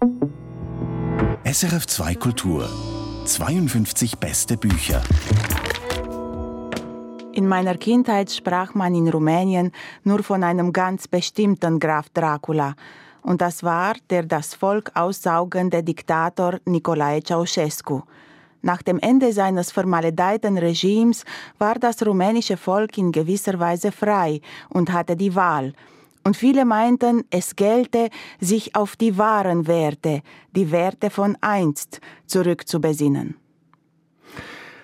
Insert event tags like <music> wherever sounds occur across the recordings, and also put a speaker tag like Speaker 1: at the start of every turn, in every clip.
Speaker 1: SRF 2 Kultur 52 beste Bücher.
Speaker 2: In meiner Kindheit sprach man in Rumänien nur von einem ganz bestimmten Graf Dracula. Und das war der das Volk aussaugende Diktator Nicolae Ceausescu. Nach dem Ende seines vermaledeiten Regimes war das rumänische Volk in gewisser Weise frei und hatte die Wahl. Und viele meinten, es gelte, sich auf die wahren Werte, die Werte von einst, zurückzubesinnen.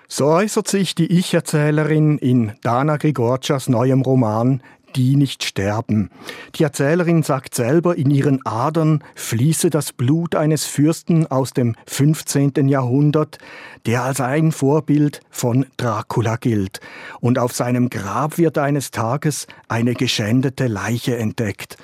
Speaker 3: So äußert sich die Ich-Erzählerin in Dana Grigorcias neuem Roman Die nicht sterben. Die Erzählerin sagt selber, in ihren Adern fließe das Blut eines Fürsten aus dem 15. Jahrhundert, der als ein Vorbild von Dracula gilt. Und auf seinem Grab wird eines Tages eine geschändete Leiche entdeckt.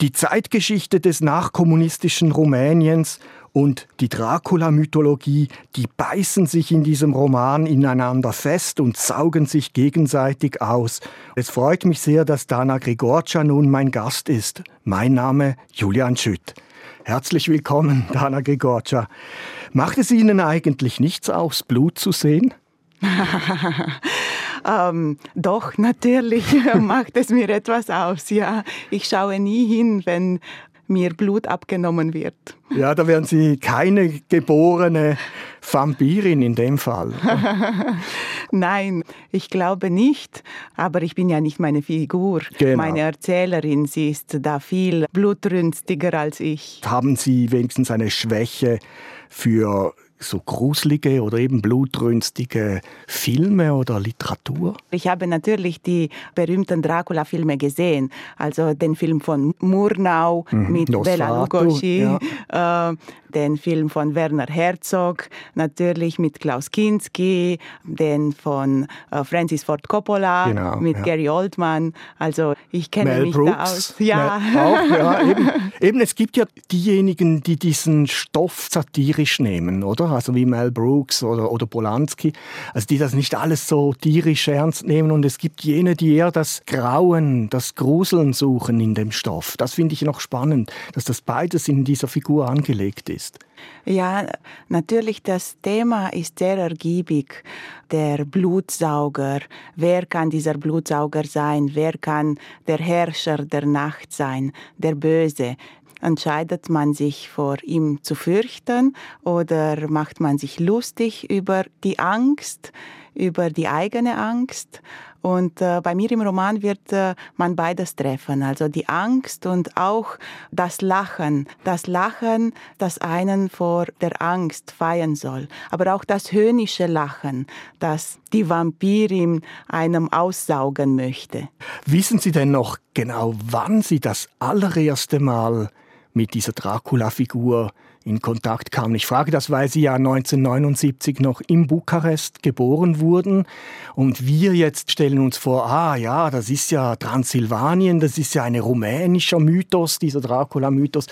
Speaker 3: Die Zeitgeschichte des nachkommunistischen Rumäniens und die Dracula-Mythologie, die beißen sich in diesem Roman ineinander fest und saugen sich gegenseitig aus. Es freut mich sehr, dass Dana Grigorcia nun mein Gast ist. Mein Name Julian Schütt. Herzlich willkommen, Dana Grigorcia. Macht es Ihnen eigentlich nichts aus, Blut zu sehen? <laughs>
Speaker 2: ähm, doch, natürlich <laughs> macht es mir etwas aus. Ja, ich schaue nie hin, wenn mir Blut abgenommen wird.
Speaker 3: Ja, da wären Sie keine geborene Vampirin in dem Fall. <laughs>
Speaker 2: Nein, ich glaube nicht. Aber ich bin ja nicht meine Figur. Genau. Meine Erzählerin, sie ist da viel blutrünstiger als ich.
Speaker 3: Haben Sie wenigstens eine Schwäche für so gruselige oder eben blutrünstige Filme oder Literatur?
Speaker 2: Ich habe natürlich die berühmten Dracula-Filme gesehen. Also den Film von Murnau mhm. mit Nosferatu, Bela Lugosi, ja. äh, den Film von Werner Herzog, natürlich mit Klaus Kinski, den von äh, Francis Ford Coppola, genau, mit ja. Gary Oldman. Also ich kenne
Speaker 3: Mel
Speaker 2: mich
Speaker 3: Brooks,
Speaker 2: da aus. Ja.
Speaker 3: Mel, auch, ja eben, eben, es gibt ja diejenigen, die diesen Stoff satirisch nehmen, oder? Also wie Mel Brooks oder, oder Polanski, also die das nicht alles so tierisch ernst nehmen. Und es gibt jene, die eher das Grauen, das Gruseln suchen in dem Stoff. Das finde ich noch spannend, dass das beides in dieser Figur angelegt ist.
Speaker 2: Ja, natürlich, das Thema ist sehr ergiebig. Der Blutsauger. Wer kann dieser Blutsauger sein? Wer kann der Herrscher der Nacht sein? Der Böse? Entscheidet man sich vor ihm zu fürchten oder macht man sich lustig über die Angst, über die eigene Angst? Und äh, bei mir im Roman wird äh, man beides treffen, also die Angst und auch das Lachen. Das Lachen, das einen vor der Angst feiern soll, aber auch das höhnische Lachen, das die Vampirin einem aussaugen möchte.
Speaker 3: Wissen Sie denn noch genau, wann Sie das allererste Mal mit dieser Dracula-Figur in Kontakt kamen. Ich frage das, weil Sie ja 1979 noch in Bukarest geboren wurden und wir jetzt stellen uns vor, ah ja, das ist ja Transsilvanien, das ist ja ein rumänischer Mythos, dieser Dracula-Mythos.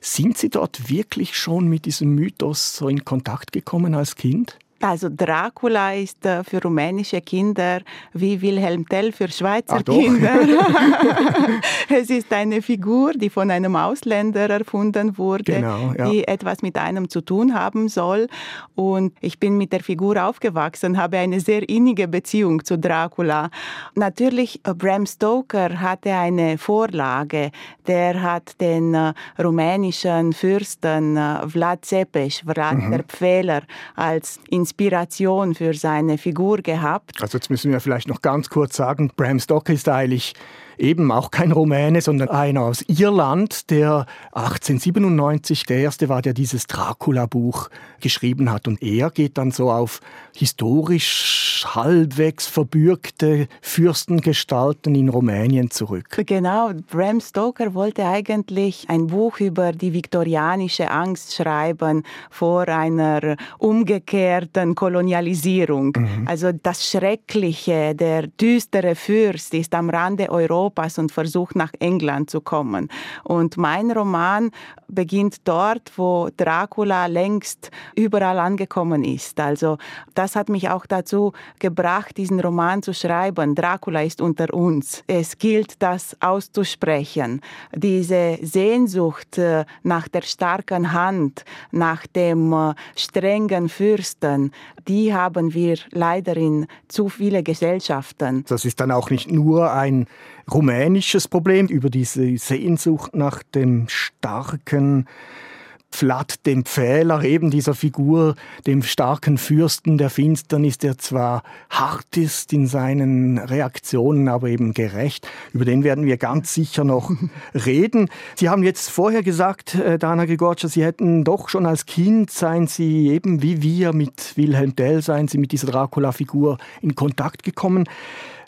Speaker 3: Sind Sie dort wirklich schon mit diesem Mythos so in Kontakt gekommen als Kind?
Speaker 2: Also Dracula ist äh, für rumänische Kinder wie Wilhelm Tell für Schweizer Kinder. <laughs> es ist eine Figur, die von einem Ausländer erfunden wurde, genau, ja. die etwas mit einem zu tun haben soll. Und ich bin mit der Figur aufgewachsen, habe eine sehr innige Beziehung zu Dracula. Natürlich, äh, Bram Stoker hatte eine Vorlage. Der hat den äh, rumänischen Fürsten Vlad Zepes, Vlad mhm. der Pfähler, als Inspiration Inspiration für seine Figur gehabt.
Speaker 3: Also jetzt müssen wir vielleicht noch ganz kurz sagen, Bram Stoker ist eigentlich eben auch kein Rumäne, sondern einer aus Irland, der 1897 der erste war, der dieses Dracula-Buch geschrieben hat. Und er geht dann so auf historisch halbwegs verbürgte Fürstengestalten in Rumänien zurück.
Speaker 2: Genau, Bram Stoker wollte eigentlich ein Buch über die viktorianische Angst schreiben vor einer umgekehrten Kolonialisierung. Mhm. Also das Schreckliche, der düstere Fürst ist am Rande Europas Europas und versucht nach England zu kommen. Und mein Roman beginnt dort, wo Dracula längst überall angekommen ist. Also das hat mich auch dazu gebracht, diesen Roman zu schreiben. Dracula ist unter uns. Es gilt, das auszusprechen. Diese Sehnsucht äh, nach der starken Hand, nach dem äh, strengen Fürsten, die haben wir leider in zu viele Gesellschaften.
Speaker 3: Das ist dann auch nicht nur ein rumänisches Problem über diese Sehnsucht nach dem starken Vlad, dem Pfähler, eben dieser Figur, dem starken Fürsten der Finsternis, der zwar hart ist in seinen Reaktionen, aber eben gerecht. Über den werden wir ganz sicher noch <laughs> reden. Sie haben jetzt vorher gesagt, äh, Dana Grigorcia, Sie hätten doch schon als Kind, seien Sie eben wie wir mit Wilhelm Tell, seien Sie mit dieser Dracula-Figur in Kontakt gekommen.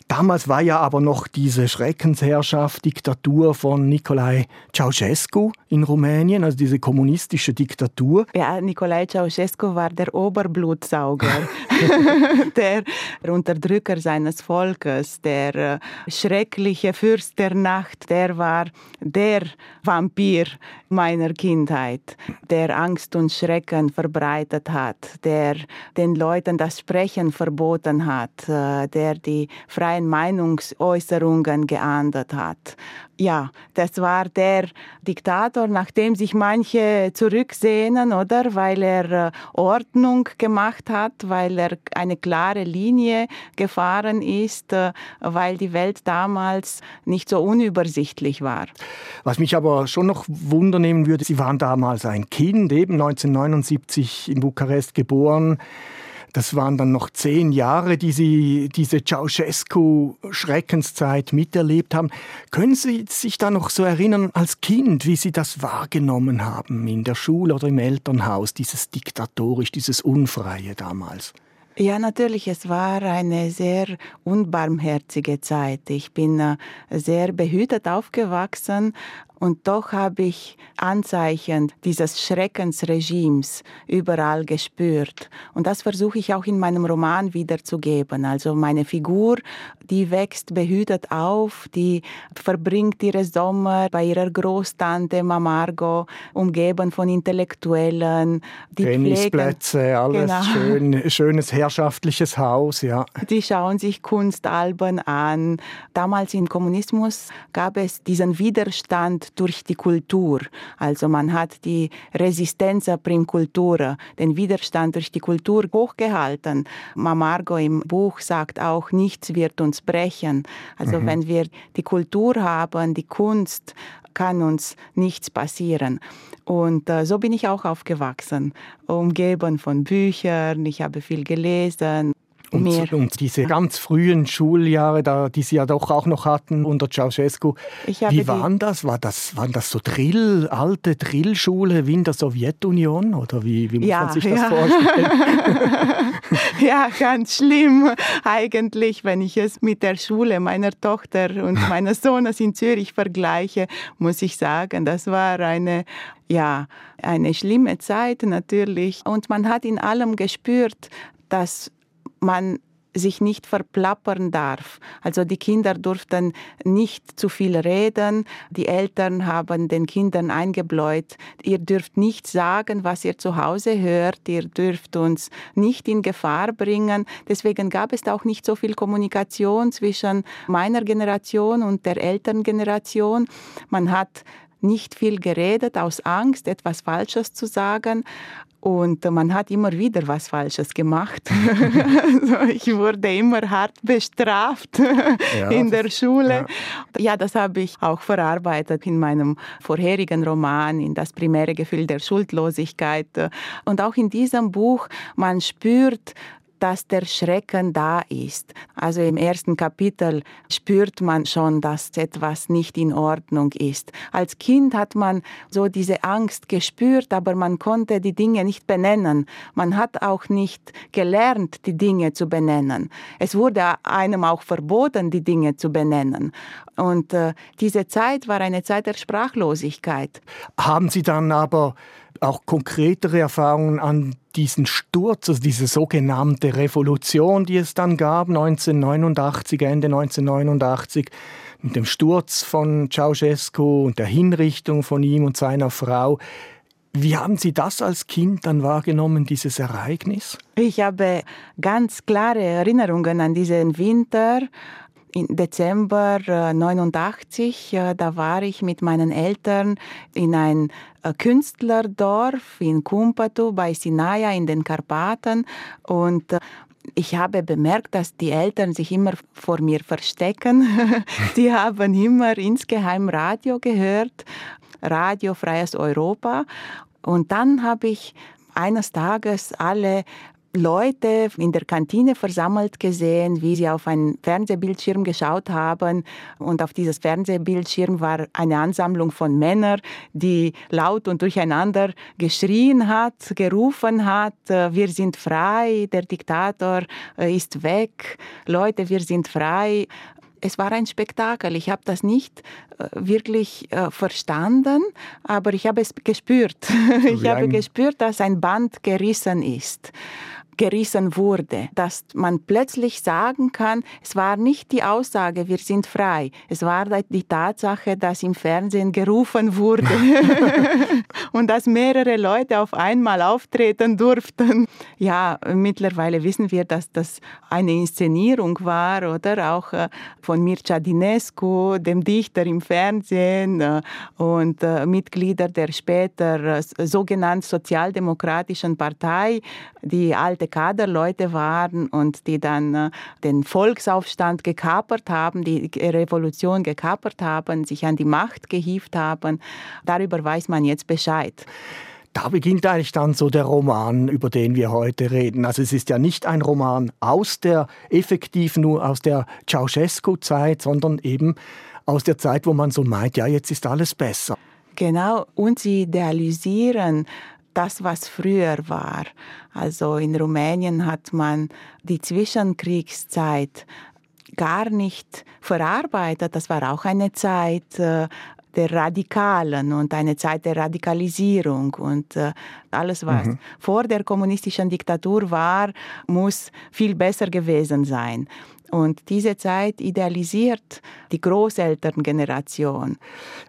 Speaker 3: Damals war ja aber noch diese Schreckensherrschaft, Diktatur von Nicolae Ceausescu in Rumänien, also diese kommunistische Diktatur.
Speaker 2: Ja, Nicolae Ceausescu war der Oberblutsauger, <laughs> der Unterdrücker seines Volkes, der äh, schreckliche Fürst der Nacht, der war der Vampir meiner Kindheit, der Angst und Schrecken verbreitet hat, der den Leuten das Sprechen verboten hat, äh, der die freie freien Meinungsäußerungen geahndet hat. Ja, das war der Diktator, nachdem sich manche zurücksehnen, oder? Weil er äh, Ordnung gemacht hat, weil er eine klare Linie gefahren ist, äh, weil die Welt damals nicht so unübersichtlich war.
Speaker 3: Was mich aber schon noch wundernehmen würde, Sie waren damals ein Kind, eben 1979 in Bukarest geboren. Das waren dann noch zehn Jahre, die Sie diese Ceausescu-Schreckenszeit miterlebt haben. Können Sie sich da noch so erinnern als Kind, wie Sie das wahrgenommen haben in der Schule oder im Elternhaus, dieses diktatorisch, dieses Unfreie damals?
Speaker 2: Ja, natürlich, es war eine sehr unbarmherzige Zeit. Ich bin äh, sehr behütet aufgewachsen, und doch habe ich Anzeichen dieses Schreckensregimes überall gespürt. Und das versuche ich auch in meinem Roman wiederzugeben. Also meine Figur, die wächst behütet auf, die verbringt ihre Sommer bei ihrer Großtante Mamargo, umgeben von Intellektuellen.
Speaker 3: Die Tennisplätze, pflegen, alles genau. schön, schönes herrschaftliches Haus, ja.
Speaker 2: Die schauen sich Kunstalben an. Damals im Kommunismus gab es diesen Widerstand durch die Kultur. Also man hat die Resistenz prim cultura, den Widerstand durch die Kultur hochgehalten. Mamargo im Buch sagt auch, nichts wird uns brechen. Also mhm. wenn wir die Kultur haben, die Kunst, kann uns nichts passieren. Und äh, so bin ich auch aufgewachsen, umgeben von Büchern. Ich habe viel gelesen.
Speaker 3: Und, und, diese ganz frühen Schuljahre, da, die Sie ja doch auch noch hatten unter Ceausescu, wie waren das? War das? Waren das so Drill, alte Drillschule wie in der Sowjetunion? Oder wie, wie muss ja, man sich das ja. vorstellen? <laughs>
Speaker 2: ja, ganz schlimm eigentlich, wenn ich es mit der Schule meiner Tochter und <laughs> meines Sohnes in Zürich vergleiche, muss ich sagen, das war eine ja, eine schlimme Zeit natürlich. Und man hat in allem gespürt, dass man sich nicht verplappern darf. Also die Kinder durften nicht zu viel reden. Die Eltern haben den Kindern eingebläut, ihr dürft nicht sagen, was ihr zu Hause hört, ihr dürft uns nicht in Gefahr bringen. Deswegen gab es auch nicht so viel Kommunikation zwischen meiner Generation und der Elterngeneration. Man hat nicht viel geredet aus Angst, etwas Falsches zu sagen. Und man hat immer wieder was Falsches gemacht. <laughs> also ich wurde immer hart bestraft <laughs> ja, in der Schule. Ja. ja, das habe ich auch verarbeitet in meinem vorherigen Roman, in das primäre Gefühl der Schuldlosigkeit. Und auch in diesem Buch, man spürt, dass der Schrecken da ist. Also im ersten Kapitel spürt man schon, dass etwas nicht in Ordnung ist. Als Kind hat man so diese Angst gespürt, aber man konnte die Dinge nicht benennen. Man hat auch nicht gelernt, die Dinge zu benennen. Es wurde einem auch verboten, die Dinge zu benennen. Und äh, diese Zeit war eine Zeit der Sprachlosigkeit.
Speaker 3: Haben Sie dann aber auch konkretere Erfahrungen an diesen Sturz, also diese sogenannte Revolution, die es dann gab, 1989, Ende 1989, mit dem Sturz von Ceausescu und der Hinrichtung von ihm und seiner Frau. Wie haben Sie das als Kind dann wahrgenommen, dieses Ereignis?
Speaker 2: Ich habe ganz klare Erinnerungen an diesen Winter. Im Dezember 89, äh, da war ich mit meinen Eltern in ein äh, Künstlerdorf in Kumpatu bei Sinaia in den Karpaten und äh, ich habe bemerkt, dass die Eltern sich immer vor mir verstecken. <laughs> die haben immer insgeheim Radio gehört, Radio Freies Europa. Und dann habe ich eines Tages alle Leute in der Kantine versammelt gesehen, wie sie auf einen Fernsehbildschirm geschaut haben. Und auf dieses Fernsehbildschirm war eine Ansammlung von Männern, die laut und durcheinander geschrien hat, gerufen hat, äh, wir sind frei, der Diktator äh, ist weg, Leute, wir sind frei es war ein Spektakel. Ich habe das nicht äh, wirklich äh, verstanden, aber ich habe es gespürt. <laughs> ich habe gespürt, dass ein Band gerissen ist gerissen wurde, dass man plötzlich sagen kann, es war nicht die Aussage, wir sind frei, es war die Tatsache, dass im Fernsehen gerufen wurde <laughs> und dass mehrere Leute auf einmal auftreten durften. Ja, mittlerweile wissen wir, dass das eine Inszenierung war oder auch äh, von Mircea Dinescu, dem Dichter im Fernsehen äh, und äh, Mitglieder der später sogenannten sozialdemokratischen Partei, die alte Kaderleute waren und die dann äh, den Volksaufstand gekapert haben, die Revolution gekapert haben, sich an die Macht gehievt haben. Darüber weiß man jetzt Bescheid.
Speaker 3: Da beginnt eigentlich dann so der Roman, über den wir heute reden. Also es ist ja nicht ein Roman aus der, effektiv nur aus der Ceausescu-Zeit, sondern eben aus der Zeit, wo man so meint, ja, jetzt ist alles besser.
Speaker 2: Genau, und sie idealisieren das, was früher war. Also in Rumänien hat man die Zwischenkriegszeit gar nicht verarbeitet. Das war auch eine Zeit äh, der Radikalen und eine Zeit der Radikalisierung und äh, alles, was mhm. vor der kommunistischen Diktatur war, muss viel besser gewesen sein. Und diese Zeit idealisiert die Großelterngeneration.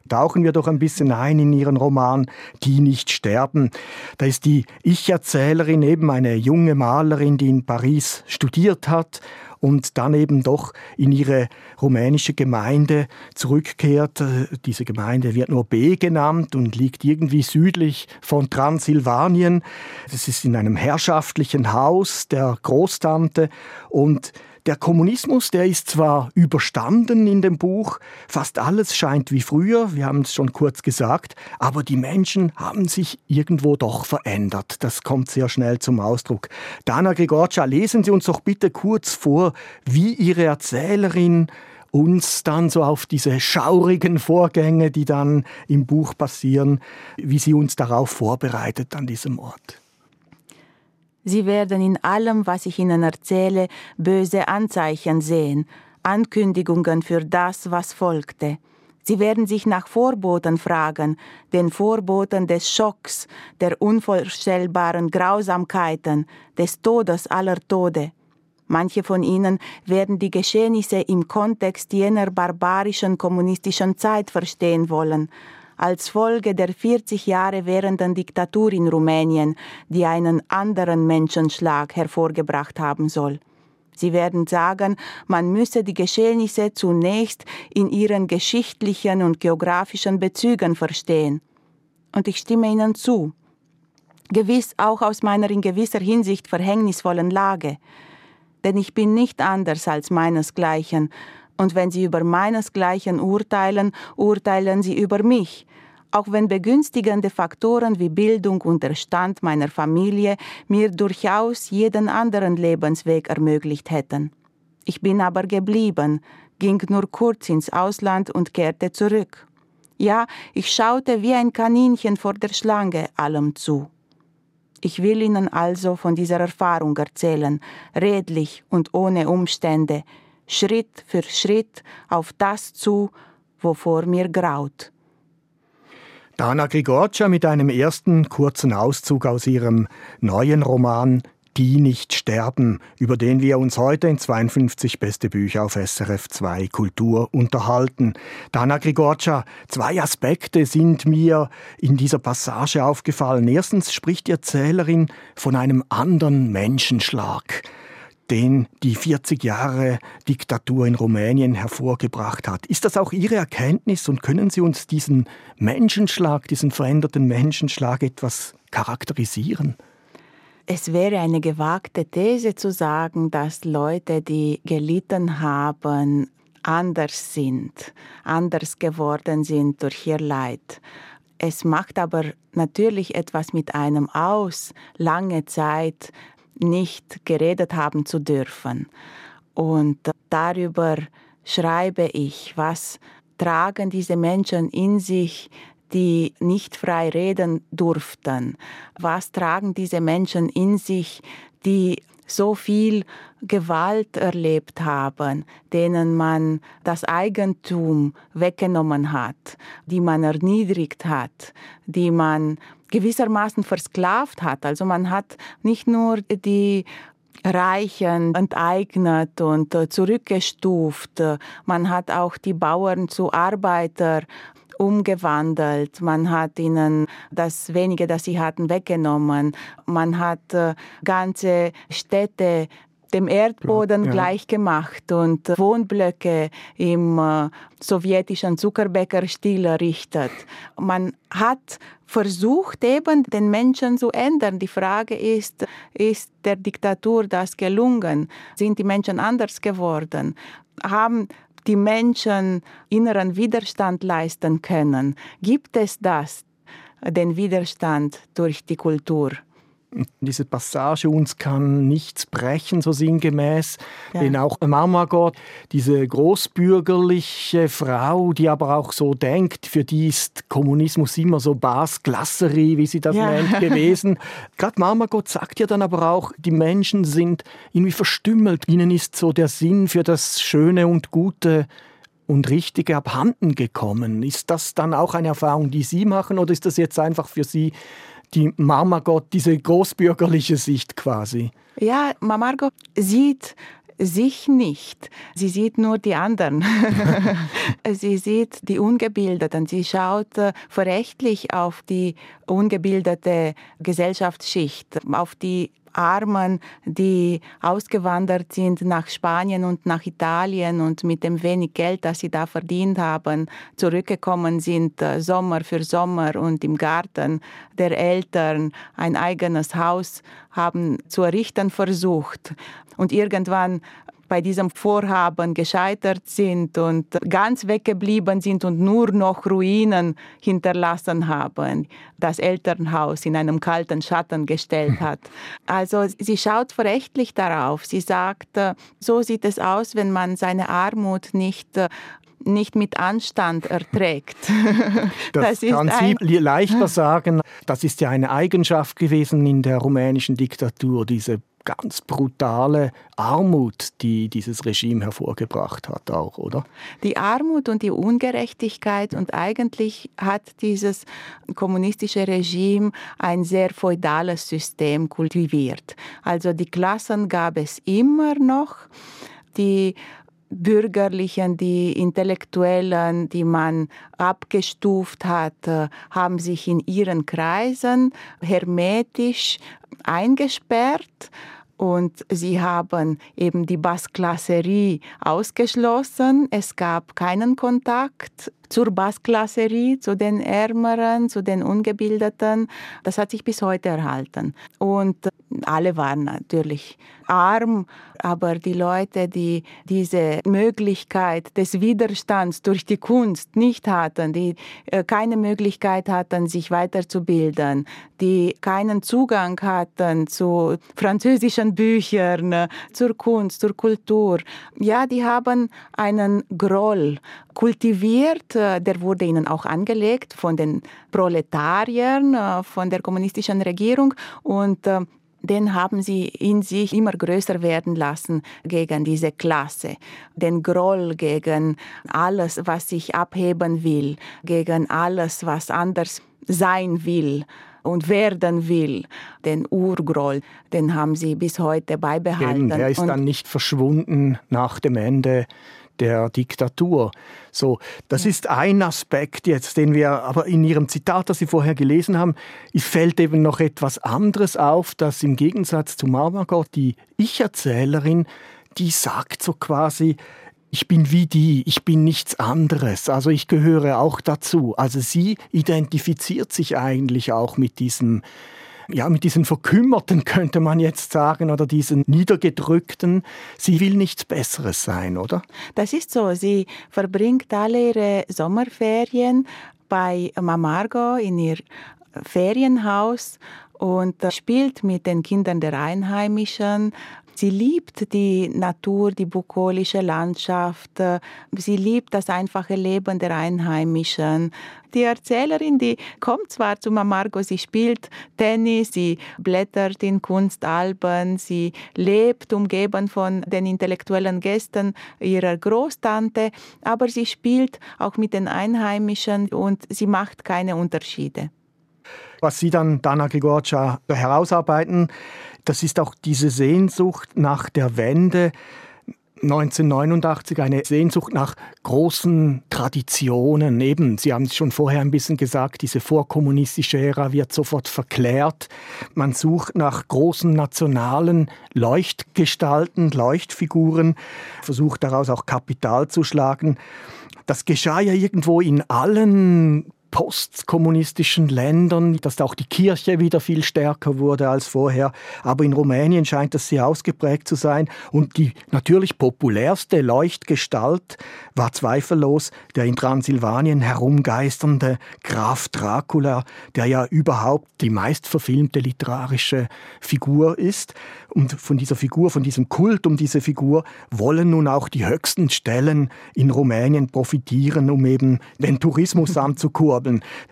Speaker 3: Tauchen wir doch ein bisschen ein in Ihren Roman Die nicht sterben. Da ist die Ich-Erzählerin eben eine junge Malerin, die in Paris studiert hat und dann eben doch in ihre rumänische Gemeinde zurückkehrt. Diese Gemeinde wird nur B genannt und liegt irgendwie südlich von Transsilvanien. Es ist in einem herrschaftlichen Haus der Großtante und der Kommunismus, der ist zwar überstanden in dem Buch, fast alles scheint wie früher, wir haben es schon kurz gesagt, aber die Menschen haben sich irgendwo doch verändert. Das kommt sehr schnell zum Ausdruck. Dana Grigorcia, lesen Sie uns doch bitte kurz vor, wie Ihre Erzählerin uns dann so auf diese schaurigen Vorgänge, die dann im Buch passieren, wie sie uns darauf vorbereitet an diesem Ort.
Speaker 2: Sie werden in allem, was ich Ihnen erzähle, böse Anzeichen sehen, Ankündigungen für das, was folgte. Sie werden sich nach Vorboten fragen, den Vorboten des Schocks, der unvorstellbaren Grausamkeiten, des Todes aller Tode. Manche von ihnen werden die Geschehnisse im Kontext jener barbarischen kommunistischen Zeit verstehen wollen, als Folge der 40 Jahre währenden Diktatur in Rumänien, die einen anderen Menschenschlag hervorgebracht haben soll. Sie werden sagen, man müsse die Geschehnisse zunächst in ihren geschichtlichen und geografischen Bezügen verstehen. Und ich stimme Ihnen zu. Gewiss auch aus meiner in gewisser Hinsicht verhängnisvollen Lage. Denn ich bin nicht anders als meinesgleichen, und wenn Sie über meinesgleichen urteilen, urteilen Sie über mich, auch wenn begünstigende Faktoren wie Bildung und der Stand meiner Familie mir durchaus jeden anderen Lebensweg ermöglicht hätten. Ich bin aber geblieben, ging nur kurz ins Ausland und kehrte zurück. Ja, ich schaute wie ein Kaninchen vor der Schlange allem zu. Ich will Ihnen also von dieser Erfahrung erzählen, redlich und ohne Umstände, Schritt für Schritt auf das zu, wovor mir graut.
Speaker 3: Dana Grigorcia mit einem ersten kurzen Auszug aus ihrem neuen Roman die nicht sterben, über den wir uns heute in 52 beste Bücher auf SRF 2 Kultur unterhalten. Dana Grigorcia, zwei Aspekte sind mir in dieser Passage aufgefallen. Erstens spricht die Erzählerin von einem anderen Menschenschlag den die 40 Jahre Diktatur in Rumänien hervorgebracht hat. Ist das auch Ihre Erkenntnis und können Sie uns diesen Menschenschlag, diesen veränderten Menschenschlag etwas charakterisieren?
Speaker 2: Es wäre eine gewagte These zu sagen, dass Leute, die gelitten haben, anders sind, anders geworden sind durch ihr Leid. Es macht aber natürlich etwas mit einem aus, lange Zeit nicht geredet haben zu dürfen. Und darüber schreibe ich, was tragen diese Menschen in sich, die nicht frei reden durften? Was tragen diese Menschen in sich, die so viel Gewalt erlebt haben, denen man das Eigentum weggenommen hat, die man erniedrigt hat, die man gewissermaßen versklavt hat. Also man hat nicht nur die Reichen enteignet und zurückgestuft. Man hat auch die Bauern zu Arbeiter umgewandelt. Man hat ihnen das wenige, das sie hatten, weggenommen. Man hat äh, ganze Städte dem Erdboden ja. gleich gemacht und Wohnblöcke im äh, sowjetischen Zuckerbäckerstil errichtet. Man hat versucht eben den Menschen zu ändern. Die Frage ist, ist der Diktatur das gelungen? Sind die Menschen anders geworden? Haben die Menschen inneren Widerstand leisten können. Gibt es das, den Widerstand durch die Kultur?
Speaker 3: Diese Passage uns kann nichts brechen, so sinngemäß. Ja. Denn auch Marmagot, diese großbürgerliche Frau, die aber auch so denkt, für die ist Kommunismus immer so Basklasserie, wie sie das ja. nennt, gewesen. <laughs> Gerade Marmagot sagt ja dann aber auch, die Menschen sind irgendwie verstümmelt. Ihnen ist so der Sinn für das Schöne und Gute und Richtige abhanden gekommen. Ist das dann auch eine Erfahrung, die Sie machen, oder ist das jetzt einfach für Sie die Marmargot, diese großbürgerliche Sicht quasi.
Speaker 2: Ja, Marmargot sieht sich nicht. Sie sieht nur die anderen. <laughs> sie sieht die Ungebildeten. Sie schaut äh, verächtlich auf die ungebildete Gesellschaftsschicht, auf die Armen, die ausgewandert sind nach Spanien und nach Italien und mit dem wenig Geld, das sie da verdient haben, zurückgekommen sind, äh, Sommer für Sommer und im Garten der Eltern ein eigenes Haus haben zu errichten versucht. Und irgendwann bei diesem Vorhaben gescheitert sind und ganz weggeblieben sind und nur noch Ruinen hinterlassen haben, das Elternhaus in einem kalten Schatten gestellt hat. Also sie schaut verächtlich darauf. Sie sagt, äh, so sieht es aus, wenn man seine Armut nicht äh, nicht mit Anstand erträgt. <laughs>
Speaker 3: Das, das kann Sie leichter <laughs> sagen. Das ist ja eine Eigenschaft gewesen in der rumänischen Diktatur, diese ganz brutale Armut, die dieses Regime hervorgebracht hat, auch, oder?
Speaker 2: Die Armut und die Ungerechtigkeit und eigentlich hat dieses kommunistische Regime ein sehr feudales System kultiviert. Also die Klassen gab es immer noch. Die Bürgerlichen, die Intellektuellen, die man abgestuft hat, äh, haben sich in ihren Kreisen hermetisch eingesperrt und sie haben eben die Bassklasserie ausgeschlossen. Es gab keinen Kontakt zur Bassklasserie, zu den Ärmeren, zu den Ungebildeten. Das hat sich bis heute erhalten. Und alle waren natürlich arm, aber die Leute, die diese Möglichkeit des Widerstands durch die Kunst nicht hatten, die äh, keine Möglichkeit hatten, sich weiterzubilden, die keinen Zugang hatten zu französischen Büchern, äh, zur Kunst, zur Kultur, ja, die haben einen Groll kultiviert, äh, der wurde ihnen auch angelegt von den Proletariern, von der kommunistischen Regierung. Und den haben sie in sich immer größer werden lassen gegen diese Klasse. Den Groll gegen alles, was sich abheben will, gegen alles, was anders sein will. und werden will. Den Urgroll, den haben sie bis heute beibehalten.
Speaker 3: Der ist und dann nicht verschwunden nach dem Ende der Diktatur. So, das ist ein Aspekt jetzt, den wir, aber in Ihrem Zitat, das Sie vorher gelesen haben, fällt eben noch etwas anderes auf, dass im Gegensatz zu Marmargot die Ich-Erzählerin, die sagt so quasi, ich bin wie die, ich bin nichts anderes, also ich gehöre auch dazu. Also sie identifiziert sich eigentlich auch mit diesem ja, mit diesen Verkümmerten könnte man jetzt sagen, oder diesen Niedergedrückten. Sie will nichts Besseres sein, oder?
Speaker 2: Das ist so. Sie verbringt alle ihre Sommerferien bei Mamargo in ihr Ferienhaus und spielt mit den Kindern der Einheimischen, Sie liebt die Natur, die bukolische Landschaft. Sie liebt das einfache Leben der Einheimischen. Die Erzählerin, die kommt zwar zu Mamargo, sie spielt Tennis, sie blättert in Kunstalben, sie lebt umgeben von den intellektuellen Gästen ihrer Großtante, aber sie spielt auch mit den Einheimischen und sie macht keine Unterschiede.
Speaker 3: Was Sie dann, Dana Grigorcia, herausarbeiten, das ist auch diese Sehnsucht nach der Wende. 1989 eine Sehnsucht nach großen Traditionen. Eben, Sie haben es schon vorher ein bisschen gesagt, diese vorkommunistische Ära wird sofort verklärt. Man sucht nach großen nationalen Leuchtgestalten, Leuchtfiguren, versucht daraus auch Kapital zu schlagen. Das geschah ja irgendwo in allen postkommunistischen Ländern, dass auch die Kirche wieder viel stärker wurde als vorher. Aber in Rumänien scheint das sehr ausgeprägt zu sein. Und die natürlich populärste Leuchtgestalt war zweifellos der in Transsilvanien herumgeisternde Graf Dracula, der ja überhaupt die meistverfilmte literarische Figur ist. Und von dieser Figur, von diesem Kult um diese Figur wollen nun auch die höchsten Stellen in Rumänien profitieren, um eben den Tourismus anzukurbeln.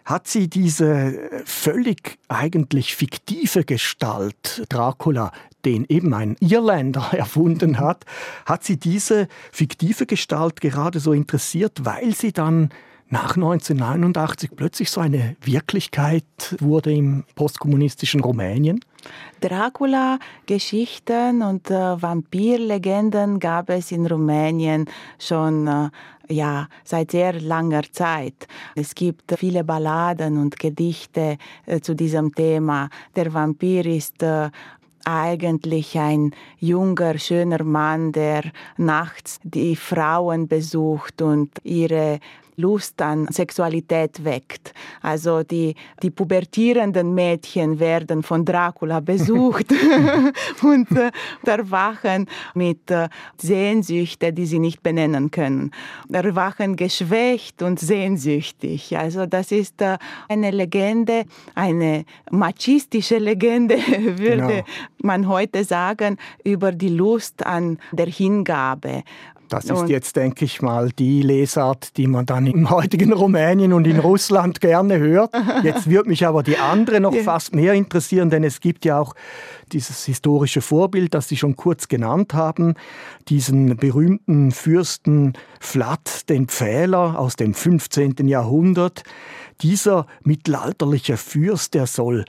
Speaker 3: Hat sie diese völlig eigentlich fiktive Gestalt Dracula, den eben ein Irländer <laughs> erfunden hat, hat sie diese fiktive Gestalt gerade so interessiert, weil sie dann nach 1989 plötzlich so eine Wirklichkeit wurde im postkommunistischen Rumänien?
Speaker 2: Dracula-Geschichten und äh, Vampirlegenden gab es in Rumänien schon äh, ja, seit sehr langer Zeit. Es gibt viele Balladen und Gedichte äh, zu diesem Thema. Der Vampir ist äh, eigentlich ein junger, schöner Mann, der nachts die Frauen besucht und ihre Lust an Sexualität weckt. Also die, die pubertierenden Mädchen werden von Dracula besucht <laughs> und äh, erwachen mit äh, Sehnsüchten, die sie nicht benennen können. Erwachen geschwächt und sehnsüchtig. Also das ist äh, eine Legende, eine machistische Legende, <laughs> würde genau. man heute sagen, über die Lust an der Hingabe.
Speaker 3: Das ist und jetzt, denke ich mal, die Lesart, die man dann im <laughs> heutigen Rumänien und in Russland gerne hört. Jetzt <laughs> würde mich aber die andere noch ja. fast mehr interessieren, denn es gibt ja auch dieses historische Vorbild, das Sie schon kurz genannt haben, diesen berühmten Fürsten Vlad den Pfähler aus dem 15. Jahrhundert. Dieser mittelalterliche Fürst, der soll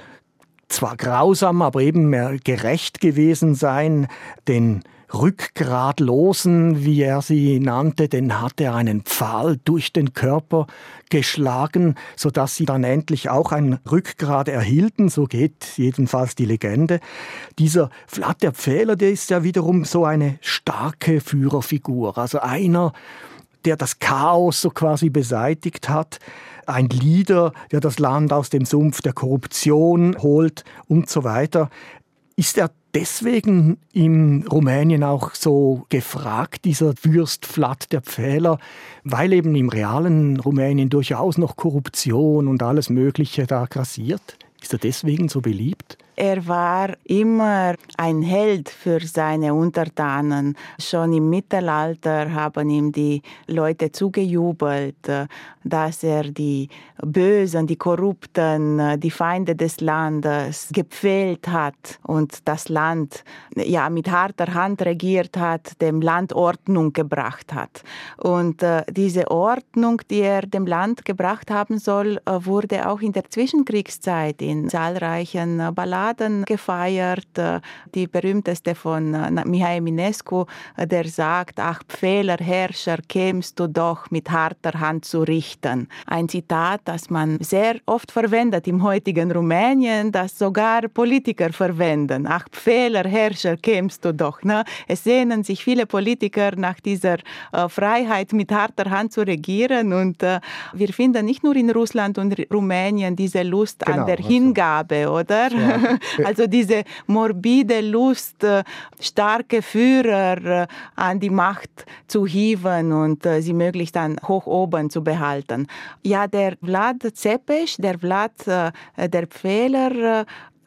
Speaker 3: zwar grausam, aber eben mehr gerecht gewesen sein, den Rückgratlosen, wie er sie nannte, den hat er einen Pfahl durch den Körper geschlagen, so dass sie dann endlich auch ein Rückgrat erhielten, so geht jedenfalls die Legende. Dieser Vlad der Pfähler, der ist ja wiederum so eine starke Führerfigur, also einer, der das Chaos so quasi beseitigt hat, ein Leader, der das Land aus dem Sumpf der Korruption holt und so weiter. Ist er deswegen in Rumänien auch so gefragt, dieser Fürst Vlad der Pfähler, weil eben im realen Rumänien durchaus noch Korruption und alles Mögliche da grassiert? Ist er deswegen so beliebt?
Speaker 2: Er war immer ein Held für seine Untertanen. Schon im Mittelalter haben ihm die Leute zugejubelt, dass er die Bösen, die Korrupten, die Feinde des Landes gepfählt hat und das Land ja mit harter Hand regiert hat, dem Land Ordnung gebracht hat. Und äh, diese Ordnung, die er dem Land gebracht haben soll, äh, wurde auch in der Zwischenkriegszeit in zahlreichen äh, Balladen gefeiert. Äh, die berühmteste von äh, Mihai Minescu, äh, der sagt, ach Pfähler Herrscher, kämst du doch mit harter Hand zu richten. Ein Zitat, das man sehr oft verwendet im heutigen Rumänien, das sogar Politiker verwenden. Ach Pfähler Herrscher, kämst du doch. Ne? Es sehnen sich viele Politiker nach dieser äh, Freiheit, mit harter Hand zu regieren. Und äh, wir finden nicht nur in Russland und Rumänien diese Lust genau, an der also. Hingabe, oder? Ja. <laughs> Also diese morbide Lust, äh, starke Führer äh, an die Macht zu hieven und äh, sie möglichst dann hoch oben zu behalten. Ja, der Vlad Zepes, der Vlad der Pfähler,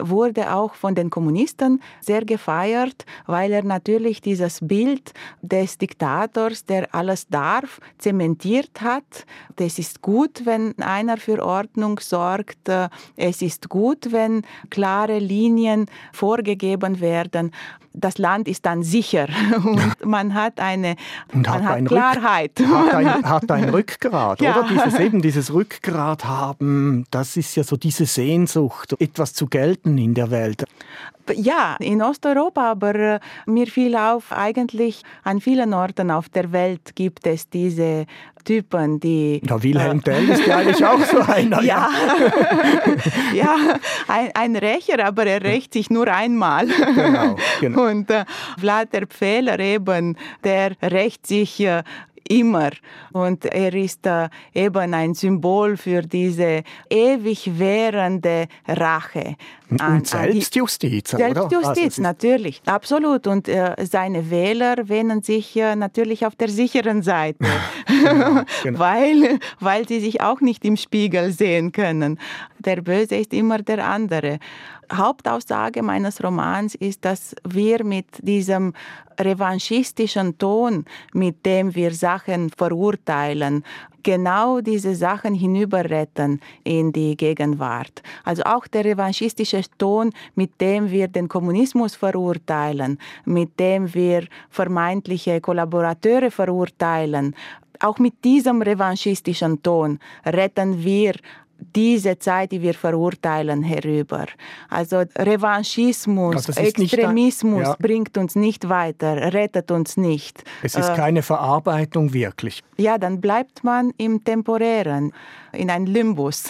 Speaker 2: wurde auch von den Kommunisten sehr gefeiert, weil er natürlich dieses Bild des Diktators, der alles darf, zementiert hat. Es ist gut, wenn einer für Ordnung sorgt. Es ist gut, wenn klare Linien vorgegeben werden das Land ist dann sicher <laughs> und man hat eine
Speaker 3: und
Speaker 2: man
Speaker 3: hat,
Speaker 2: hat Klarheit.
Speaker 3: Rück, hat, ein, <laughs> hat ein Rückgrat, ja. oder? Dieses eben dieses Rückgrat haben, das ist ja so diese Sehnsucht, etwas zu gelten in der Welt.
Speaker 2: Ja, in Osteuropa, aber äh, mir fiel auf, eigentlich an vielen Orten auf der Welt gibt es diese Typen, die.
Speaker 3: Ja, Wilhelm äh, Tell ist ja eigentlich auch so <laughs> einer.
Speaker 2: ja, <laughs> ja ein, ein, Rächer, aber er rächt sich nur einmal. Genau, genau. <laughs> Und äh, Vlad der Pfähler eben, der rächt sich äh, immer. Und er ist eben ein Symbol für diese ewig währende Rache.
Speaker 3: An, und Selbstjustiz,
Speaker 2: oder? Selbstjustiz, also natürlich, absolut. Und äh, seine Wähler wähnen sich äh, natürlich auf der sicheren Seite, <laughs> genau, genau. weil, weil sie sich auch nicht im Spiegel sehen können. Der Böse ist immer der andere. Hauptaussage meines Romans ist, dass wir mit diesem revanchistischen Ton, mit dem wir Sachen verurteilen, genau diese Sachen hinüberretten in die Gegenwart. Also auch der revanchistische Ton, mit dem wir den Kommunismus verurteilen, mit dem wir vermeintliche Kollaborateure verurteilen, auch mit diesem revanchistischen Ton retten wir diese Zeit, die wir verurteilen, herüber. Also Revanchismus, also Extremismus ja. bringt uns nicht weiter, rettet uns nicht.
Speaker 3: Es ist äh, keine Verarbeitung wirklich.
Speaker 2: Ja, dann bleibt man im Temporären, in ein Limbus.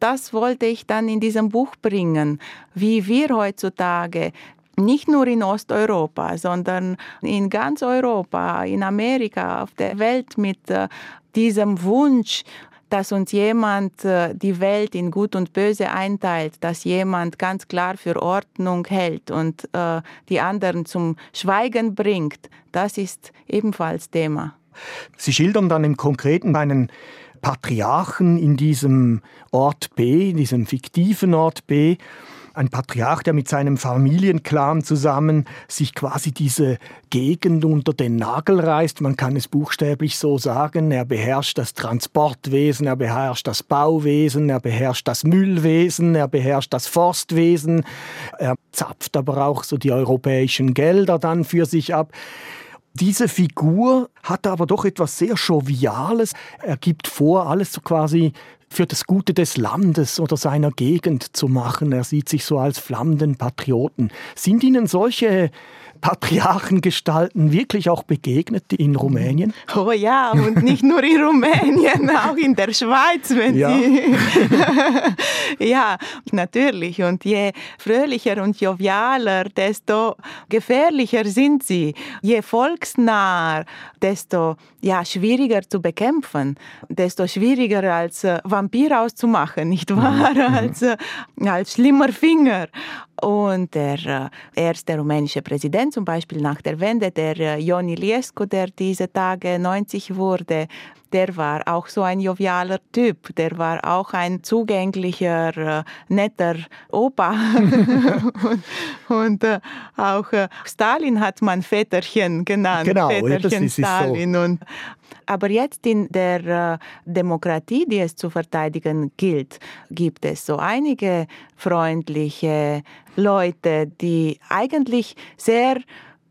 Speaker 2: Das wollte ich dann in diesem Buch bringen, wie wir heutzutage nicht nur in Osteuropa, sondern in ganz Europa, in Amerika, auf der Welt mit äh, diesem Wunsch dass uns jemand äh, die Welt in Gut und Böse einteilt, dass jemand ganz klar für Ordnung hält und äh, die anderen zum Schweigen bringt, das ist ebenfalls Thema.
Speaker 3: Sie schildern dann im Konkreten einen Patriarchen in diesem Ort B, in diesem fiktiven Ort B, ein Patriarch, der mit seinem Familienclan zusammen sich quasi diese Gegend unter den Nagel reißt. Man kann es buchstäblich so sagen. Er beherrscht das Transportwesen, er beherrscht das Bauwesen, er beherrscht das Müllwesen, er beherrscht das Forstwesen. Er zapft aber auch so die europäischen Gelder dann für sich ab. Diese Figur hat aber doch etwas sehr Joviales. Er gibt vor, alles so quasi für das Gute des Landes oder seiner Gegend zu machen. Er sieht sich so als flammenden Patrioten. Sind Ihnen solche Patriarchengestalten wirklich auch begegnet in Rumänien?
Speaker 2: Oh ja, und nicht nur in Rumänien, <laughs> auch in der Schweiz, wenn ja. Sie. <laughs> ja, natürlich. Und je fröhlicher und jovialer, desto gefährlicher sind sie. Je volksnah, desto ja, schwieriger zu bekämpfen, desto schwieriger als äh, Vampir auszumachen, nicht wahr? Mhm. Als, äh, als schlimmer Finger. Und der äh, erste rumänische Präsident, zum Beispiel nach der Wende, der äh, Ion Iliescu, der diese Tage 90 wurde, der war auch so ein jovialer Typ. Der war auch ein zugänglicher, äh, netter Opa. <laughs> und, und äh, auch äh, Stalin hat man Väterchen genannt.
Speaker 3: Genau,
Speaker 2: Väterchen Stalin.
Speaker 3: So.
Speaker 2: Und, aber jetzt in der äh, Demokratie, die es zu verteidigen gilt, gibt es so einige freundliche Leute, die eigentlich sehr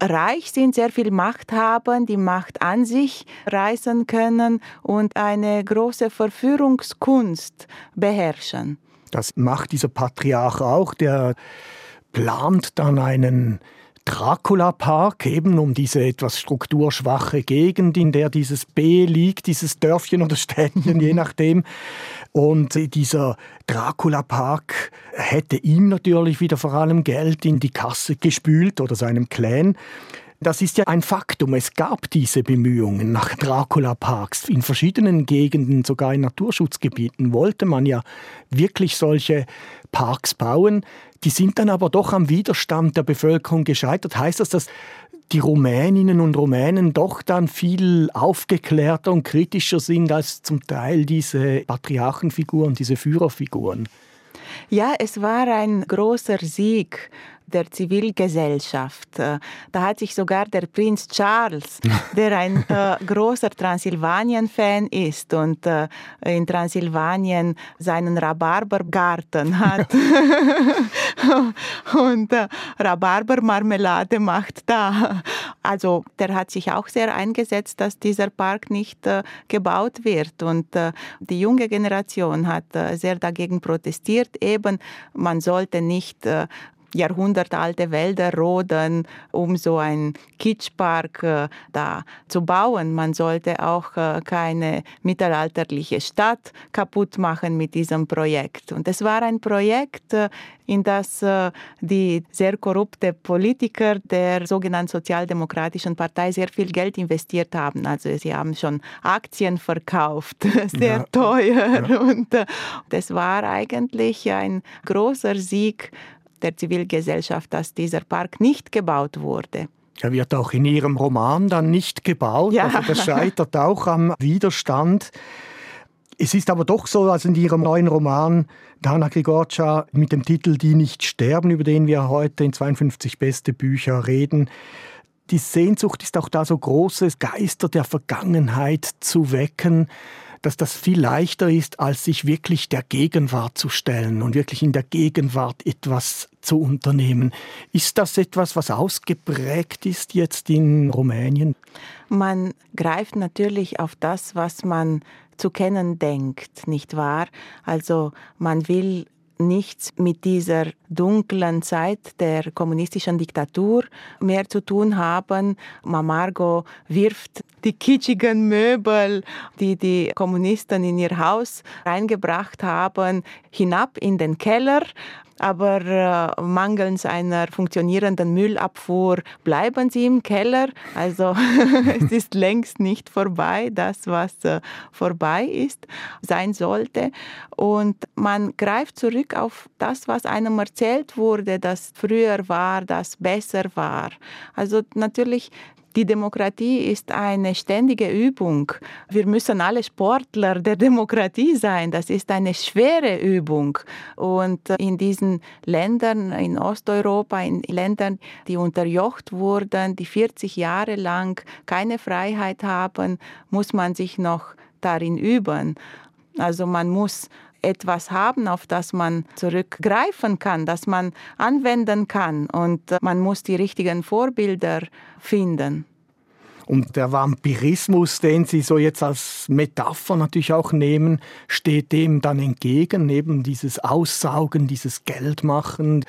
Speaker 2: reich sind, sehr viel Macht haben, die Macht an sich reißen können und eine große Verführungskunst beherrschen.
Speaker 3: Das macht dieser Patriarch auch, der plant dann einen Dracula-Park, eben um diese etwas strukturschwache Gegend, in der dieses B liegt, dieses Dörfchen oder Städtchen, je nachdem. Und dieser Dracula-Park hätte ihm natürlich wieder vor allem Geld in die Kasse gespült oder seinem Clan. Das ist ja ein Faktum. Es gab diese Bemühungen nach Dracula-Parks. In verschiedenen Gegenden, sogar in Naturschutzgebieten, wollte man ja wirklich solche Parks bauen. Die sind dann aber doch am Widerstand der Bevölkerung gescheitert. Heißt das, dass die Rumäninnen und Rumänen doch dann viel aufgeklärter und kritischer sind als zum Teil diese Patriarchenfiguren, diese Führerfiguren?
Speaker 2: Ja, es war ein großer Sieg der Zivilgesellschaft. Äh, da hat sich sogar der Prinz Charles, <laughs> der ein äh, großer Transsilvanien-Fan ist und äh, in Transsilvanien seinen Rhabarbergarten hat <laughs> und äh, Rhabarbermarmelade macht da. Also der hat sich auch sehr eingesetzt, dass dieser Park nicht äh, gebaut wird und äh, die junge Generation hat sehr dagegen protestiert. Eben, man sollte nicht jahrhundertalte Wälder roden, um so einen Kitschpark äh, da zu bauen. Man sollte auch äh, keine mittelalterliche Stadt kaputt machen mit diesem Projekt. Und es war ein Projekt, äh, in das die sehr korrupte Politiker der sogenannten Sozialdemokratischen Partei sehr viel Geld investiert haben. Also sie haben schon Aktien verkauft, <laughs> sehr ja. teuer. Ja. Und das war eigentlich ein großer Sieg der Zivilgesellschaft, dass dieser Park nicht gebaut wurde.
Speaker 3: Er wird auch in Ihrem Roman dann nicht gebaut. Ja. Also das scheitert auch am Widerstand. Es ist aber doch so, als in Ihrem neuen Roman Dana Grigorcia mit dem Titel Die nicht sterben, über den wir heute in 52 beste Bücher reden, die Sehnsucht ist auch da so großes Geister der Vergangenheit zu wecken dass das viel leichter ist, als sich wirklich der Gegenwart zu stellen und wirklich in der Gegenwart etwas zu unternehmen. Ist das etwas, was ausgeprägt ist jetzt in Rumänien?
Speaker 2: Man greift natürlich auf das, was man zu kennen denkt, nicht wahr? Also man will nichts mit dieser dunklen Zeit der kommunistischen Diktatur mehr zu tun haben. Mamargo wirft die kitschigen Möbel, die die Kommunisten in ihr Haus reingebracht haben, hinab in den Keller aber äh, mangels einer funktionierenden Müllabfuhr bleiben sie im Keller. Also <laughs> es ist längst nicht vorbei, das, was äh, vorbei ist, sein sollte. Und man greift zurück auf das, was einem erzählt wurde, das früher war, das besser war. Also natürlich die Demokratie ist eine ständige Übung. Wir müssen alle Sportler der Demokratie sein. Das ist eine schwere Übung. Und in diesen Ländern, in Osteuropa, in Ländern, die unterjocht wurden, die 40 Jahre lang keine Freiheit haben, muss man sich noch darin üben. Also man muss etwas haben, auf das man zurückgreifen kann, das man anwenden kann. Und man muss die richtigen Vorbilder finden.
Speaker 3: Und der Vampirismus, den Sie so jetzt als Metapher natürlich auch nehmen, steht dem dann entgegen, eben dieses Aussaugen, dieses Geldmachen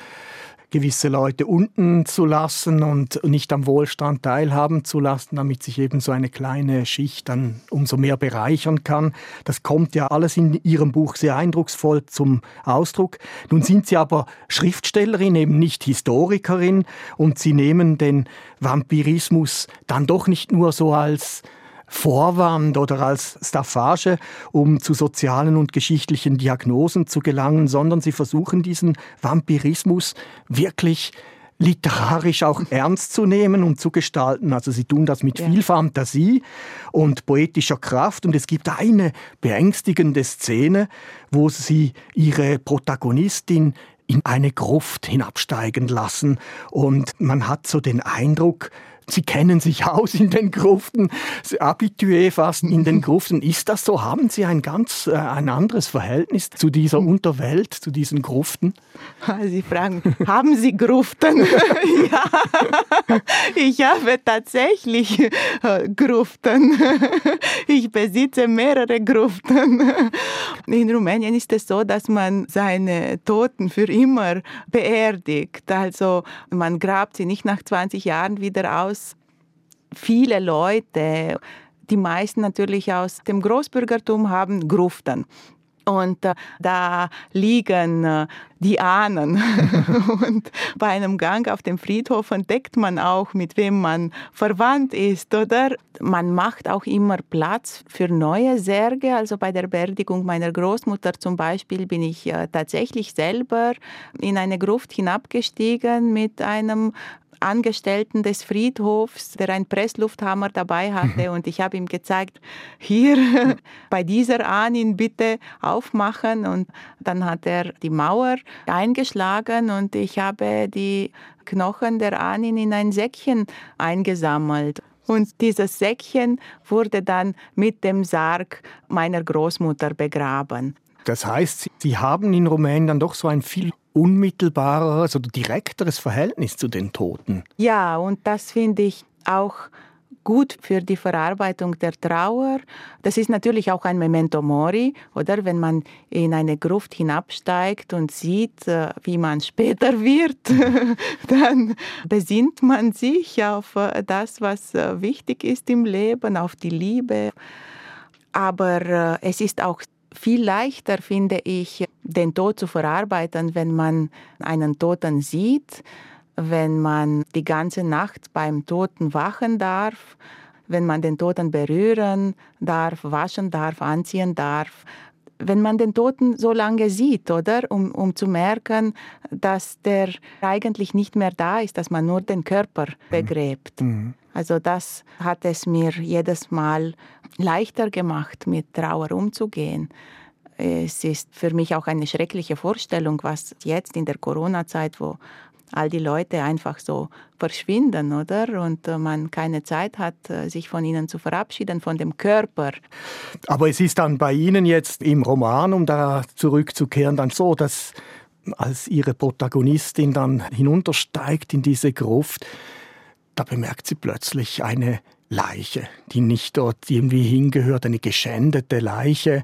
Speaker 3: gewisse Leute unten zu lassen und nicht am Wohlstand teilhaben zu lassen, damit sich eben so eine kleine Schicht dann umso mehr bereichern kann. Das kommt ja alles in Ihrem Buch sehr eindrucksvoll zum Ausdruck. Nun sind Sie aber Schriftstellerin, eben nicht Historikerin und Sie nehmen den Vampirismus dann doch nicht nur so als Vorwand oder als Staffage, um zu sozialen und geschichtlichen Diagnosen zu gelangen, sondern sie versuchen diesen Vampirismus wirklich literarisch auch ernst zu nehmen und zu gestalten. Also sie tun das mit ja. viel Fantasie und poetischer Kraft. Und es gibt eine beängstigende Szene, wo sie ihre Protagonistin in eine Gruft hinabsteigen lassen. Und man hat so den Eindruck, Sie kennen sich aus in den Gruften, habitué fast in den Gruften. Ist das so? Haben Sie ein ganz äh, ein anderes Verhältnis zu dieser <laughs> Unterwelt, zu diesen Gruften?
Speaker 2: Sie fragen, haben Sie Gruften? <laughs> ja, ich habe tatsächlich äh, Gruften. Ich besitze mehrere Gruften. In Rumänien ist es so, dass man seine Toten für immer beerdigt. Also man grabt sie nicht nach 20 Jahren wieder aus viele Leute, die meisten natürlich aus dem Großbürgertum haben Gruften. Und äh, da liegen äh, die Ahnen. <laughs> und bei einem Gang auf dem Friedhof entdeckt man auch, mit wem man verwandt ist, oder? Man macht auch immer Platz für neue Särge. Also bei der Beerdigung meiner Großmutter zum Beispiel bin ich äh, tatsächlich selber in eine Gruft hinabgestiegen mit einem Angestellten des Friedhofs, der einen Presslufthammer dabei hatte und ich habe ihm gezeigt, hier <laughs> bei dieser Ahnin bitte aufmachen und dann hat er die Mauer eingeschlagen und ich habe die Knochen der Ahnin in ein Säckchen eingesammelt. Und dieses Säckchen wurde dann mit dem Sarg meiner Großmutter begraben.
Speaker 3: Das heißt, Sie haben in Rumänien dann doch so ein viel unmittelbareres oder direkteres Verhältnis zu den Toten.
Speaker 2: Ja, und das finde ich auch gut für die Verarbeitung der Trauer. Das ist natürlich auch ein Memento Mori, oder? Wenn man in eine Gruft hinabsteigt und sieht, äh, wie man später <laughs> wird, <laughs> dann besinnt man sich auf äh, das, was äh, wichtig ist im Leben, auf die Liebe. Aber es ist auch viel leichter, finde ich, den Tod zu verarbeiten, wenn man einen Toten sieht, wenn man die ganze Nacht beim Toten wachen darf, wenn man den Toten berühren darf, waschen darf, anziehen darf. Wenn man den Toten so lange sieht, oder? Um, um zu merken, dass der eigentlich nicht mehr da ist, dass man nur den Körper mhm. begräbt. Mhm. Also das hat es mir jedes Mal leichter gemacht, mit Trauer umzugehen. Es ist für mich auch eine schreckliche Vorstellung, was jetzt in der Corona-Zeit, wo all die Leute einfach so verschwinden, oder? Und äh, man keine Zeit hat, äh, sich von ihnen zu verabschieden, von dem Körper.
Speaker 3: Aber es ist dann bei Ihnen jetzt im Roman, um da zurückzukehren, dann so, dass als Ihre Protagonistin dann hinuntersteigt in diese Gruft, da bemerkt sie plötzlich eine Leiche, die nicht dort irgendwie hingehört, eine geschändete Leiche,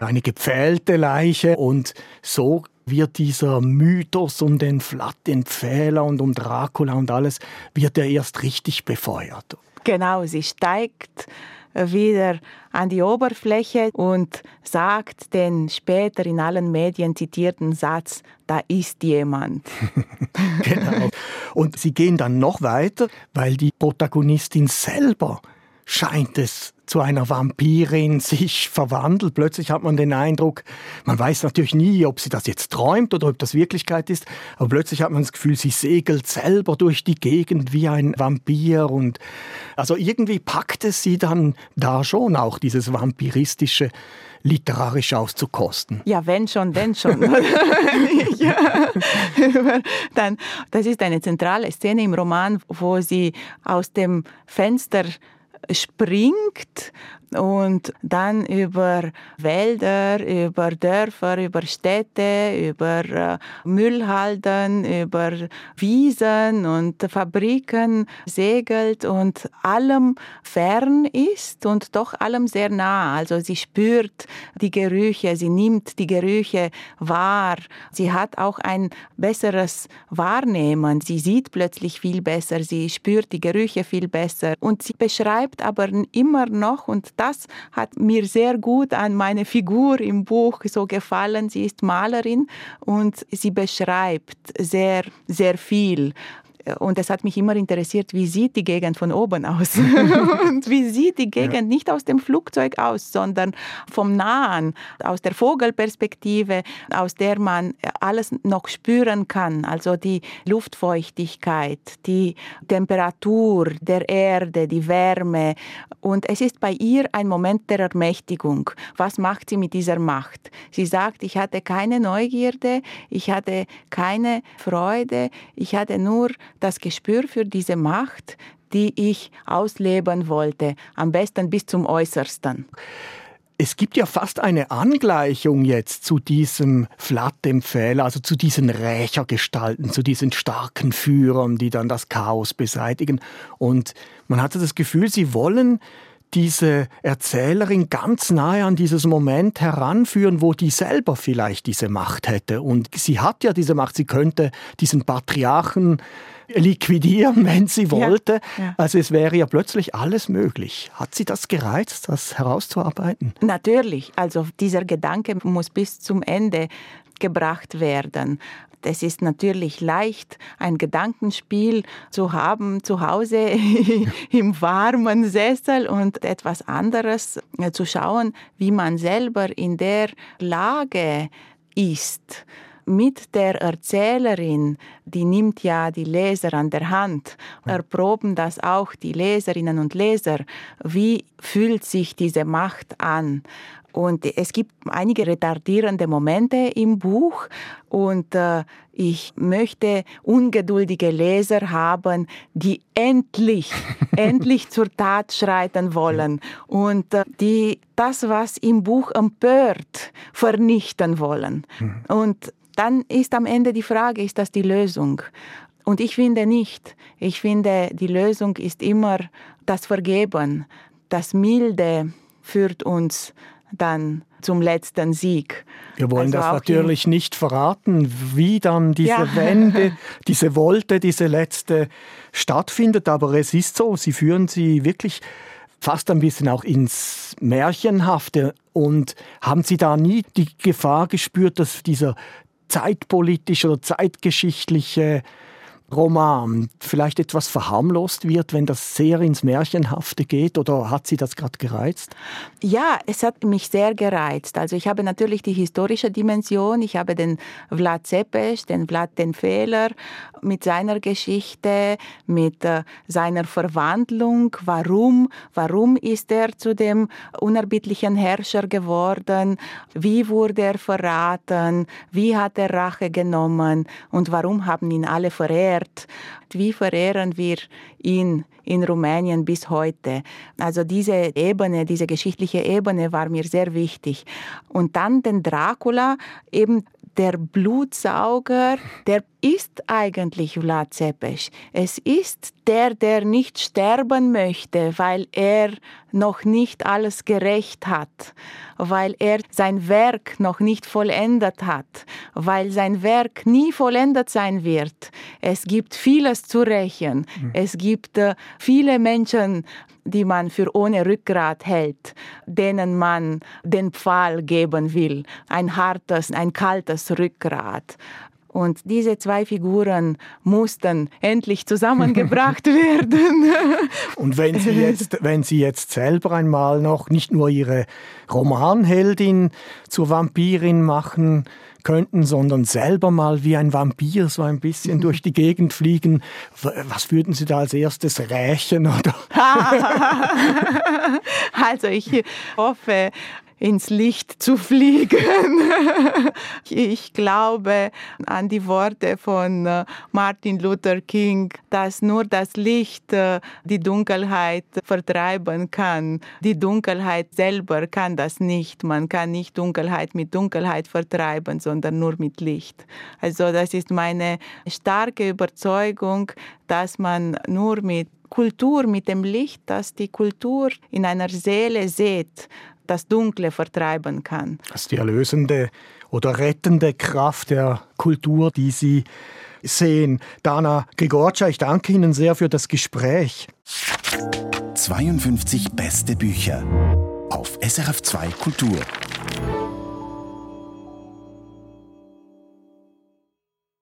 Speaker 3: eine gepfählte Leiche und so wird dieser Mythos um den Vlad, den Pfähler und um Dracula und alles, wird er erst richtig befeuert.
Speaker 2: Genau, sie steigt wieder an die Oberfläche und sagt den später in allen Medien zitierten Satz, da ist jemand. <laughs>
Speaker 3: genau. Und sie gehen dann noch weiter, weil die Protagonistin selber scheint es zu einer Vampirin sich verwandelt. Plötzlich hat man den Eindruck, man weiß natürlich nie, ob sie das jetzt träumt oder ob das Wirklichkeit ist, aber plötzlich hat man das Gefühl, sie segelt selber durch die Gegend wie ein Vampir und also irgendwie packt es sie dann da schon auch dieses vampiristische literarisch auszukosten.
Speaker 2: Ja, wenn schon, wenn schon. <laughs> <laughs> Dann, das ist eine zentrale Szene im Roman, wo sie aus dem Fenster springt und dann über Wälder, über Dörfer, über Städte, über äh, Müllhalden, über Wiesen und Fabriken segelt und allem fern ist und doch allem sehr nah. Also sie spürt die Gerüche, sie nimmt die Gerüche wahr. Sie hat auch ein besseres Wahrnehmen. Sie sieht plötzlich viel besser, sie spürt die Gerüche viel besser und sie beschreibt aber immer noch und das hat mir sehr gut an meine Figur im Buch so gefallen. Sie ist Malerin und sie beschreibt sehr, sehr viel Und es hat mich immer interessiert, wie sieht die Gegend von oben aus? <laughs> und wie sieht die Gegend ja. nicht aus dem Flugzeug aus, sondern vom Nahen, aus der Vogelperspektive, aus der man alles noch spüren kann. Also die Luftfeuchtigkeit, die Temperatur der Erde, die Wärme. Und es ist bei ihr ein Moment der Ermächtigung. Was macht sie mit dieser Macht? Sie sagt, ich hatte keine Neugierde, ich hatte keine Freude, ich hatte nur das Gespür für diese Macht, die ich ausleben wollte, am besten bis zum Äußersten.
Speaker 3: Es gibt ja fast eine Angleichung jetzt zu diesem Flattempfehler, also zu diesen Rächergestalten, zu diesen starken Führern, die dann das Chaos beseitigen. Und man hatte das Gefühl, sie wollen diese Erzählerin ganz nahe an dieses Moment heranführen, wo die selber vielleicht diese Macht hätte. Und sie hat ja diese Macht, sie könnte diesen Patriarchen liquidieren, <laughs> wenn sie wollte. Ja, ja. Also es wäre ja plötzlich alles möglich. Hat sie das gereizt, das herauszuarbeiten?
Speaker 2: Natürlich. Also dieser Gedanke muss bis zum Ende gebracht werden. Es ist natürlich leicht, ein Gedankenspiel zu haben zu Hause <laughs> im warmen Sessel und etwas anderes zu schauen, wie man selber in der Lage ist mit der Erzählerin, die nimmt ja die Leser an der Hand, erproben das auch die Leserinnen und Leser. Wie fühlt sich diese Macht an? Und es gibt einige retardierende Momente im Buch und äh, ich möchte ungeduldige Leser haben, die endlich, <laughs> endlich zur Tat schreiten wollen und äh, die das, was im Buch empört, vernichten wollen. Mhm. Und dann ist am Ende die Frage, ist das die Lösung? Und ich finde nicht. Ich finde, die Lösung ist immer das Vergeben. Das Milde führt uns dann zum letzten Sieg.
Speaker 3: Wir wollen also das natürlich nicht verraten, wie dann diese ja. Wende, <laughs> diese Wolte, diese letzte stattfindet, aber es ist so, sie führen sie wirklich fast ein bisschen auch ins Märchenhafte und haben Sie da nie die Gefahr gespürt, dass dieser zeitpolitische oder zeitgeschichtliche Roman vielleicht etwas verharmlost wird, wenn das sehr ins Märchenhafte geht? Oder hat Sie das gerade gereizt?
Speaker 2: Ja, es hat mich sehr gereizt. Also ich habe natürlich die historische Dimension. Ich habe den Vlad Zepes, den Vlad den Fehler mit seiner Geschichte, mit äh, seiner Verwandlung. Warum? Warum ist er zu dem unerbittlichen Herrscher geworden? Wie wurde er verraten? Wie hat er Rache genommen? Und warum haben ihn alle verehrt? Verehrt. Wie verehren wir ihn in Rumänien bis heute? Also diese Ebene, diese geschichtliche Ebene war mir sehr wichtig. Und dann den Dracula, eben der Blutsauger, der ist eigentlich Vlad Zepes. Es ist der, der nicht sterben möchte, weil er noch nicht alles gerecht hat, weil er sein Werk noch nicht vollendet hat, weil sein Werk nie vollendet sein wird. Es gibt vieles zu rächen. Mhm. Es gibt äh, viele Menschen, die man für ohne Rückgrat hält, denen man den Pfahl geben will. Ein hartes, ein kaltes Rückgrat. Und diese zwei Figuren mussten endlich zusammengebracht <laughs> werden.
Speaker 3: Und wenn Sie jetzt, wenn Sie jetzt selber einmal noch nicht nur Ihre Romanheldin zur Vampirin machen könnten, sondern selber mal wie ein Vampir so ein bisschen durch die Gegend fliegen, was würden Sie da als erstes rächen? Oder? <laughs>
Speaker 2: also ich hoffe, ins Licht zu fliegen. <laughs> ich glaube an die Worte von äh, Martin Luther King, dass nur das Licht äh, die Dunkelheit vertreiben kann. Die Dunkelheit selber kann das nicht. Man kann nicht Dunkelheit mit Dunkelheit vertreiben, sondern nur mit Licht. Also das ist meine starke Überzeugung, dass man nur mit Kultur, mit dem Licht, das die Kultur in einer Seele sieht, das Dunkle vertreiben kann.
Speaker 3: Das ist die erlösende oder rettende Kraft der Kultur, die Sie sehen. Dana Grigorcia, ich danke Ihnen sehr für das Gespräch.
Speaker 1: 52 beste Bücher auf SRF2 Kultur.